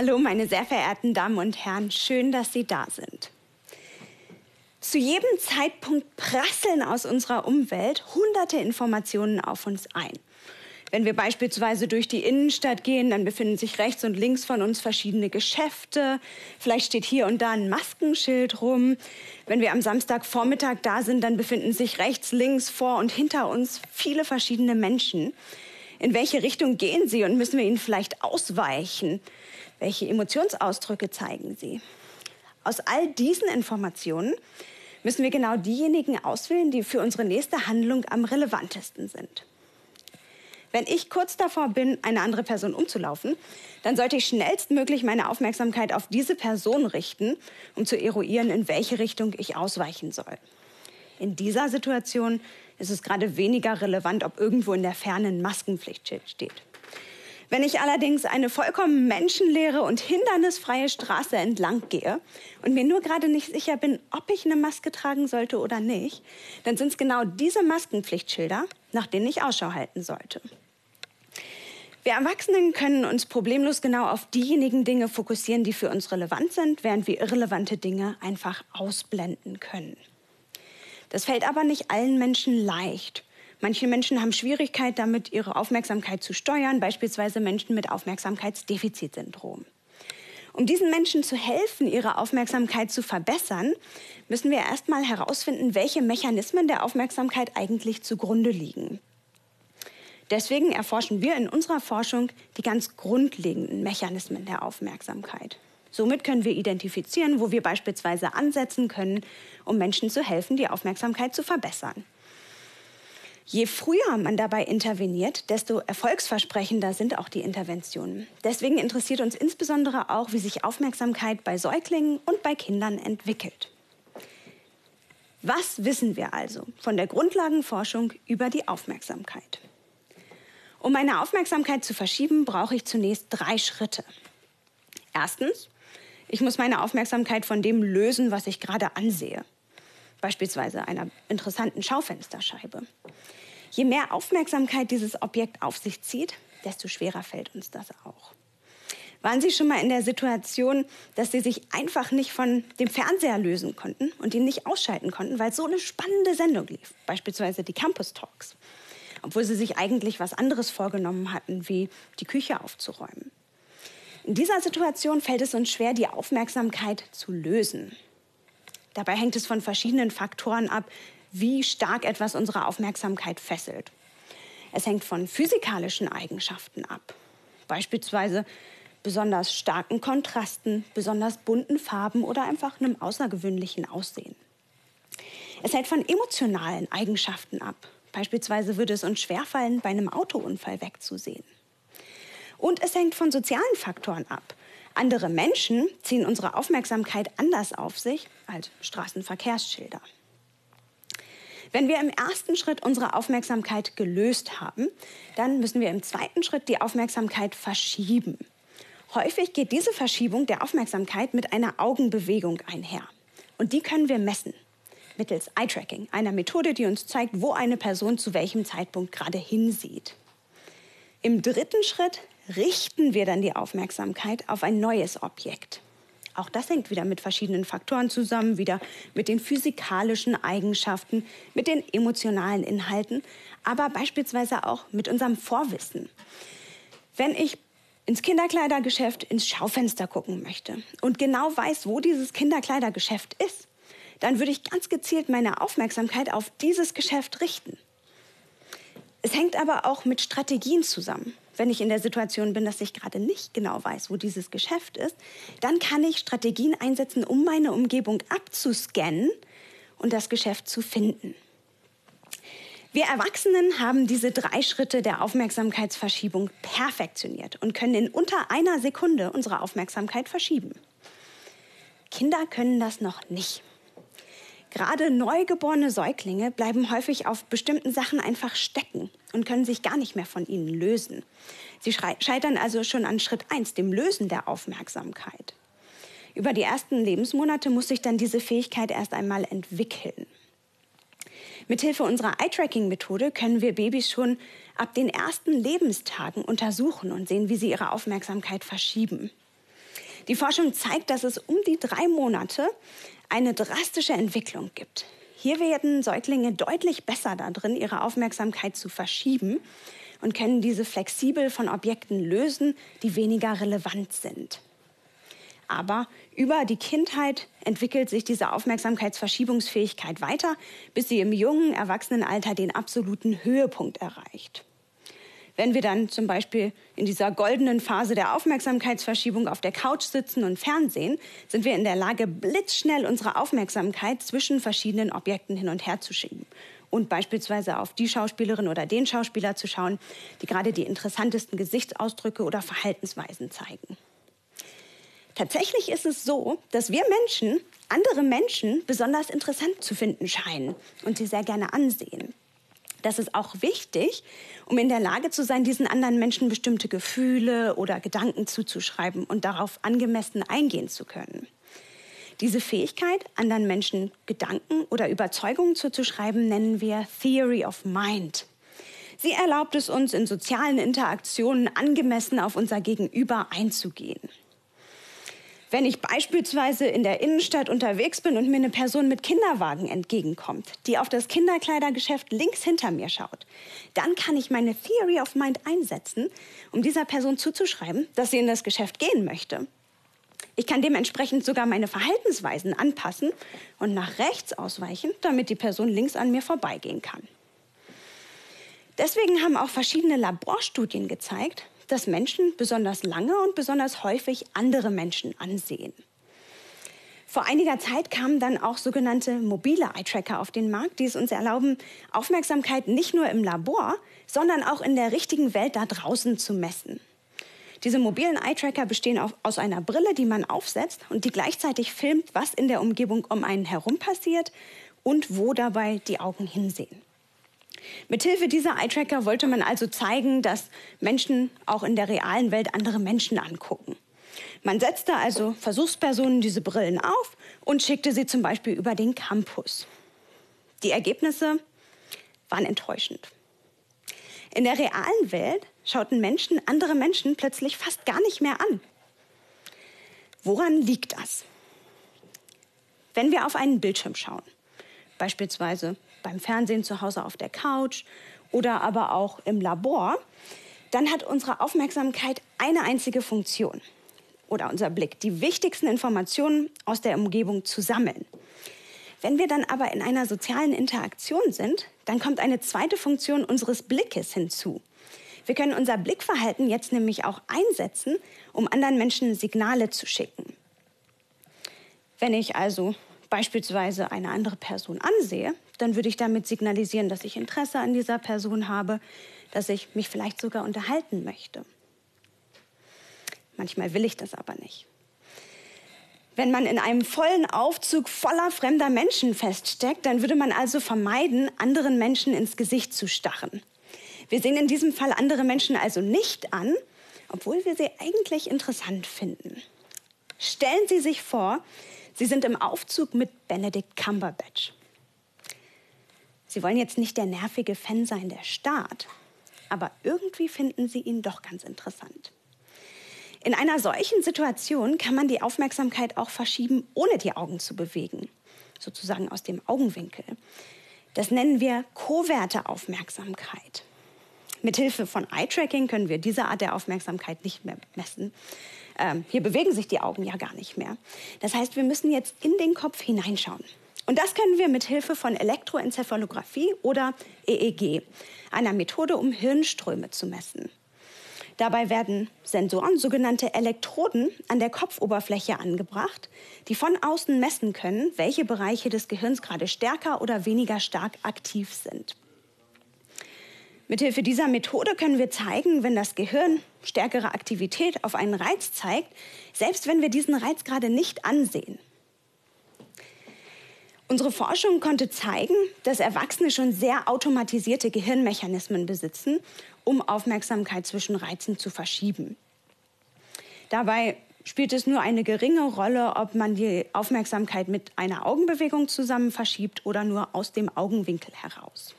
Hallo, meine sehr verehrten Damen und Herren, schön, dass Sie da sind. Zu jedem Zeitpunkt prasseln aus unserer Umwelt hunderte Informationen auf uns ein. Wenn wir beispielsweise durch die Innenstadt gehen, dann befinden sich rechts und links von uns verschiedene Geschäfte. Vielleicht steht hier und da ein Maskenschild rum. Wenn wir am Samstagvormittag da sind, dann befinden sich rechts, links, vor und hinter uns viele verschiedene Menschen. In welche Richtung gehen sie und müssen wir ihnen vielleicht ausweichen? Welche Emotionsausdrücke zeigen sie? Aus all diesen Informationen müssen wir genau diejenigen auswählen, die für unsere nächste Handlung am relevantesten sind. Wenn ich kurz davor bin, eine andere Person umzulaufen, dann sollte ich schnellstmöglich meine Aufmerksamkeit auf diese Person richten, um zu eruieren, in welche Richtung ich ausweichen soll. In dieser Situation ist es gerade weniger relevant, ob irgendwo in der Ferne ein Maskenpflichtschild steht. Wenn ich allerdings eine vollkommen menschenleere und hindernisfreie Straße entlang gehe und mir nur gerade nicht sicher bin, ob ich eine Maske tragen sollte oder nicht, dann sind es genau diese Maskenpflichtschilder, nach denen ich Ausschau halten sollte. Wir Erwachsenen können uns problemlos genau auf diejenigen Dinge fokussieren, die für uns relevant sind, während wir irrelevante Dinge einfach ausblenden können. Das fällt aber nicht allen Menschen leicht. Manche Menschen haben Schwierigkeit damit, ihre Aufmerksamkeit zu steuern, beispielsweise Menschen mit Aufmerksamkeitsdefizitsyndrom. Um diesen Menschen zu helfen, ihre Aufmerksamkeit zu verbessern, müssen wir erstmal herausfinden, welche Mechanismen der Aufmerksamkeit eigentlich zugrunde liegen. Deswegen erforschen wir in unserer Forschung die ganz grundlegenden Mechanismen der Aufmerksamkeit. Somit können wir identifizieren, wo wir beispielsweise ansetzen können, um Menschen zu helfen, die Aufmerksamkeit zu verbessern. Je früher man dabei interveniert, desto erfolgsversprechender sind auch die Interventionen. Deswegen interessiert uns insbesondere auch, wie sich Aufmerksamkeit bei Säuglingen und bei Kindern entwickelt. Was wissen wir also von der Grundlagenforschung über die Aufmerksamkeit? Um meine Aufmerksamkeit zu verschieben, brauche ich zunächst drei Schritte. Erstens, ich muss meine Aufmerksamkeit von dem lösen, was ich gerade ansehe. Beispielsweise einer interessanten Schaufensterscheibe. Je mehr Aufmerksamkeit dieses Objekt auf sich zieht, desto schwerer fällt uns das auch. Waren Sie schon mal in der Situation, dass Sie sich einfach nicht von dem Fernseher lösen konnten und ihn nicht ausschalten konnten, weil so eine spannende Sendung lief, beispielsweise die Campus Talks, obwohl Sie sich eigentlich was anderes vorgenommen hatten, wie die Küche aufzuräumen? In dieser Situation fällt es uns schwer, die Aufmerksamkeit zu lösen. Dabei hängt es von verschiedenen Faktoren ab, wie stark etwas unsere Aufmerksamkeit fesselt. Es hängt von physikalischen Eigenschaften ab. Beispielsweise besonders starken Kontrasten, besonders bunten Farben oder einfach einem außergewöhnlichen Aussehen. Es hängt von emotionalen Eigenschaften ab. Beispielsweise würde es uns schwerfallen, bei einem Autounfall wegzusehen. Und es hängt von sozialen Faktoren ab. Andere Menschen ziehen unsere Aufmerksamkeit anders auf sich als Straßenverkehrsschilder. Wenn wir im ersten Schritt unsere Aufmerksamkeit gelöst haben, dann müssen wir im zweiten Schritt die Aufmerksamkeit verschieben. Häufig geht diese Verschiebung der Aufmerksamkeit mit einer Augenbewegung einher. Und die können wir messen mittels Eye-Tracking, einer Methode, die uns zeigt, wo eine Person zu welchem Zeitpunkt gerade hinsieht. Im dritten Schritt richten wir dann die Aufmerksamkeit auf ein neues Objekt. Auch das hängt wieder mit verschiedenen Faktoren zusammen, wieder mit den physikalischen Eigenschaften, mit den emotionalen Inhalten, aber beispielsweise auch mit unserem Vorwissen. Wenn ich ins Kinderkleidergeschäft ins Schaufenster gucken möchte und genau weiß, wo dieses Kinderkleidergeschäft ist, dann würde ich ganz gezielt meine Aufmerksamkeit auf dieses Geschäft richten. Es hängt aber auch mit Strategien zusammen wenn ich in der Situation bin, dass ich gerade nicht genau weiß, wo dieses Geschäft ist, dann kann ich Strategien einsetzen, um meine Umgebung abzuscannen und das Geschäft zu finden. Wir Erwachsenen haben diese drei Schritte der Aufmerksamkeitsverschiebung perfektioniert und können in unter einer Sekunde unsere Aufmerksamkeit verschieben. Kinder können das noch nicht. Gerade neugeborene Säuglinge bleiben häufig auf bestimmten Sachen einfach stecken und können sich gar nicht mehr von ihnen lösen. Sie scheitern also schon an Schritt 1, dem Lösen der Aufmerksamkeit. Über die ersten Lebensmonate muss sich dann diese Fähigkeit erst einmal entwickeln. Mithilfe unserer Eye-Tracking-Methode können wir Babys schon ab den ersten Lebenstagen untersuchen und sehen, wie sie ihre Aufmerksamkeit verschieben. Die Forschung zeigt, dass es um die drei Monate eine drastische Entwicklung gibt. Hier werden Säuglinge deutlich besser darin, ihre Aufmerksamkeit zu verschieben und können diese flexibel von Objekten lösen, die weniger relevant sind. Aber über die Kindheit entwickelt sich diese Aufmerksamkeitsverschiebungsfähigkeit weiter, bis sie im jungen Erwachsenenalter den absoluten Höhepunkt erreicht. Wenn wir dann zum Beispiel in dieser goldenen Phase der Aufmerksamkeitsverschiebung auf der Couch sitzen und Fernsehen, sind wir in der Lage, blitzschnell unsere Aufmerksamkeit zwischen verschiedenen Objekten hin und her zu schieben und beispielsweise auf die Schauspielerin oder den Schauspieler zu schauen, die gerade die interessantesten Gesichtsausdrücke oder Verhaltensweisen zeigen. Tatsächlich ist es so, dass wir Menschen andere Menschen besonders interessant zu finden scheinen und sie sehr gerne ansehen. Das ist auch wichtig, um in der Lage zu sein, diesen anderen Menschen bestimmte Gefühle oder Gedanken zuzuschreiben und darauf angemessen eingehen zu können. Diese Fähigkeit, anderen Menschen Gedanken oder Überzeugungen zuzuschreiben, nennen wir Theory of Mind. Sie erlaubt es uns, in sozialen Interaktionen angemessen auf unser Gegenüber einzugehen. Wenn ich beispielsweise in der Innenstadt unterwegs bin und mir eine Person mit Kinderwagen entgegenkommt, die auf das Kinderkleidergeschäft links hinter mir schaut, dann kann ich meine Theory of Mind einsetzen, um dieser Person zuzuschreiben, dass sie in das Geschäft gehen möchte. Ich kann dementsprechend sogar meine Verhaltensweisen anpassen und nach rechts ausweichen, damit die Person links an mir vorbeigehen kann. Deswegen haben auch verschiedene Laborstudien gezeigt, dass Menschen besonders lange und besonders häufig andere Menschen ansehen. Vor einiger Zeit kamen dann auch sogenannte mobile Eye-Tracker auf den Markt, die es uns erlauben, Aufmerksamkeit nicht nur im Labor, sondern auch in der richtigen Welt da draußen zu messen. Diese mobilen Eye-Tracker bestehen aus einer Brille, die man aufsetzt und die gleichzeitig filmt, was in der Umgebung um einen herum passiert und wo dabei die Augen hinsehen. Mithilfe dieser Eye-Tracker wollte man also zeigen, dass Menschen auch in der realen Welt andere Menschen angucken. Man setzte also Versuchspersonen diese Brillen auf und schickte sie zum Beispiel über den Campus. Die Ergebnisse waren enttäuschend. In der realen Welt schauten Menschen andere Menschen plötzlich fast gar nicht mehr an. Woran liegt das? Wenn wir auf einen Bildschirm schauen, beispielsweise beim Fernsehen zu Hause auf der Couch oder aber auch im Labor, dann hat unsere Aufmerksamkeit eine einzige Funktion oder unser Blick, die wichtigsten Informationen aus der Umgebung zu sammeln. Wenn wir dann aber in einer sozialen Interaktion sind, dann kommt eine zweite Funktion unseres Blickes hinzu. Wir können unser Blickverhalten jetzt nämlich auch einsetzen, um anderen Menschen Signale zu schicken. Wenn ich also beispielsweise eine andere Person ansehe, dann würde ich damit signalisieren, dass ich Interesse an dieser Person habe, dass ich mich vielleicht sogar unterhalten möchte. Manchmal will ich das aber nicht. Wenn man in einem vollen Aufzug voller fremder Menschen feststeckt, dann würde man also vermeiden, anderen Menschen ins Gesicht zu starren. Wir sehen in diesem Fall andere Menschen also nicht an, obwohl wir sie eigentlich interessant finden. Stellen Sie sich vor, Sie sind im Aufzug mit Benedict Cumberbatch. Sie wollen jetzt nicht der nervige Fan sein der Staat, aber irgendwie finden Sie ihn doch ganz interessant. In einer solchen Situation kann man die Aufmerksamkeit auch verschieben, ohne die Augen zu bewegen, sozusagen aus dem Augenwinkel. Das nennen wir koverte Aufmerksamkeit. Mithilfe von Eye-Tracking können wir diese Art der Aufmerksamkeit nicht mehr messen. Ähm, hier bewegen sich die Augen ja gar nicht mehr. Das heißt, wir müssen jetzt in den Kopf hineinschauen. Und das können wir mit Hilfe von Elektroenzephalographie oder EEG, einer Methode, um Hirnströme zu messen. Dabei werden Sensoren, sogenannte Elektroden, an der Kopfoberfläche angebracht, die von außen messen können, welche Bereiche des Gehirns gerade stärker oder weniger stark aktiv sind. Mithilfe dieser Methode können wir zeigen, wenn das Gehirn stärkere Aktivität auf einen Reiz zeigt, selbst wenn wir diesen Reiz gerade nicht ansehen. Unsere Forschung konnte zeigen, dass Erwachsene schon sehr automatisierte Gehirnmechanismen besitzen, um Aufmerksamkeit zwischen Reizen zu verschieben. Dabei spielt es nur eine geringe Rolle, ob man die Aufmerksamkeit mit einer Augenbewegung zusammen verschiebt oder nur aus dem Augenwinkel heraus.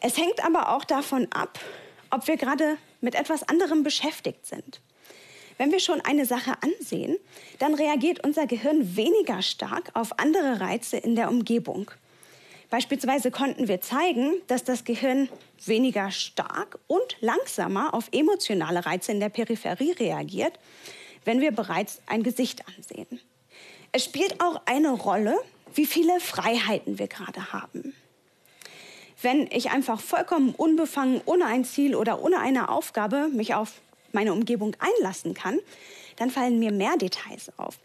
Es hängt aber auch davon ab, ob wir gerade mit etwas anderem beschäftigt sind. Wenn wir schon eine Sache ansehen, dann reagiert unser Gehirn weniger stark auf andere Reize in der Umgebung. Beispielsweise konnten wir zeigen, dass das Gehirn weniger stark und langsamer auf emotionale Reize in der Peripherie reagiert, wenn wir bereits ein Gesicht ansehen. Es spielt auch eine Rolle, wie viele Freiheiten wir gerade haben. Wenn ich einfach vollkommen unbefangen, ohne ein Ziel oder ohne eine Aufgabe mich auf meine Umgebung einlassen kann, dann fallen mir mehr Details auf.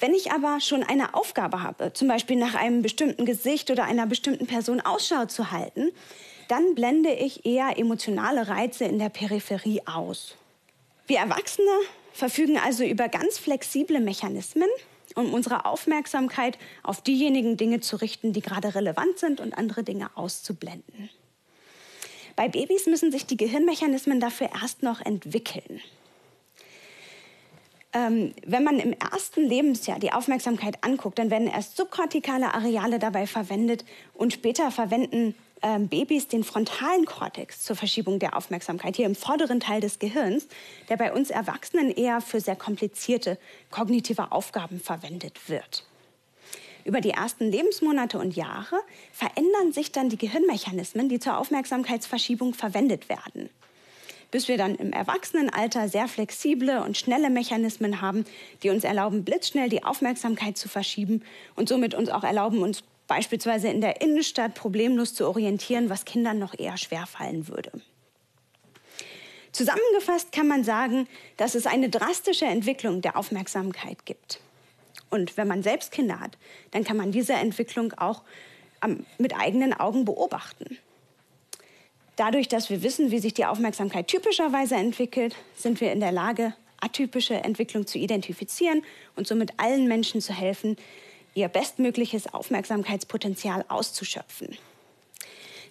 Wenn ich aber schon eine Aufgabe habe, zum Beispiel nach einem bestimmten Gesicht oder einer bestimmten Person Ausschau zu halten, dann blende ich eher emotionale Reize in der Peripherie aus. Wir Erwachsene verfügen also über ganz flexible Mechanismen, um unsere Aufmerksamkeit auf diejenigen Dinge zu richten, die gerade relevant sind und andere Dinge auszublenden. Bei Babys müssen sich die Gehirnmechanismen dafür erst noch entwickeln. Ähm, wenn man im ersten Lebensjahr die Aufmerksamkeit anguckt, dann werden erst subkortikale Areale dabei verwendet und später verwenden ähm, Babys den frontalen Kortex zur Verschiebung der Aufmerksamkeit, hier im vorderen Teil des Gehirns, der bei uns Erwachsenen eher für sehr komplizierte kognitive Aufgaben verwendet wird. Über die ersten Lebensmonate und Jahre verändern sich dann die Gehirnmechanismen, die zur Aufmerksamkeitsverschiebung verwendet werden. Bis wir dann im Erwachsenenalter sehr flexible und schnelle Mechanismen haben, die uns erlauben, blitzschnell die Aufmerksamkeit zu verschieben und somit uns auch erlauben, uns beispielsweise in der Innenstadt problemlos zu orientieren, was Kindern noch eher schwer fallen würde. Zusammengefasst kann man sagen, dass es eine drastische Entwicklung der Aufmerksamkeit gibt. Und wenn man selbst Kinder hat, dann kann man diese Entwicklung auch mit eigenen Augen beobachten. Dadurch, dass wir wissen, wie sich die Aufmerksamkeit typischerweise entwickelt, sind wir in der Lage, atypische Entwicklung zu identifizieren und somit allen Menschen zu helfen, ihr bestmögliches Aufmerksamkeitspotenzial auszuschöpfen.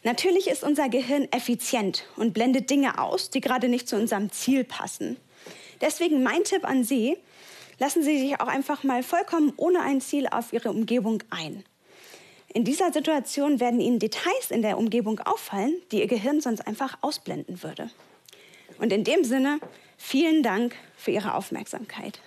Natürlich ist unser Gehirn effizient und blendet Dinge aus, die gerade nicht zu unserem Ziel passen. Deswegen mein Tipp an Sie, lassen Sie sich auch einfach mal vollkommen ohne ein Ziel auf Ihre Umgebung ein. In dieser Situation werden Ihnen Details in der Umgebung auffallen, die Ihr Gehirn sonst einfach ausblenden würde. Und in dem Sinne, vielen Dank für Ihre Aufmerksamkeit.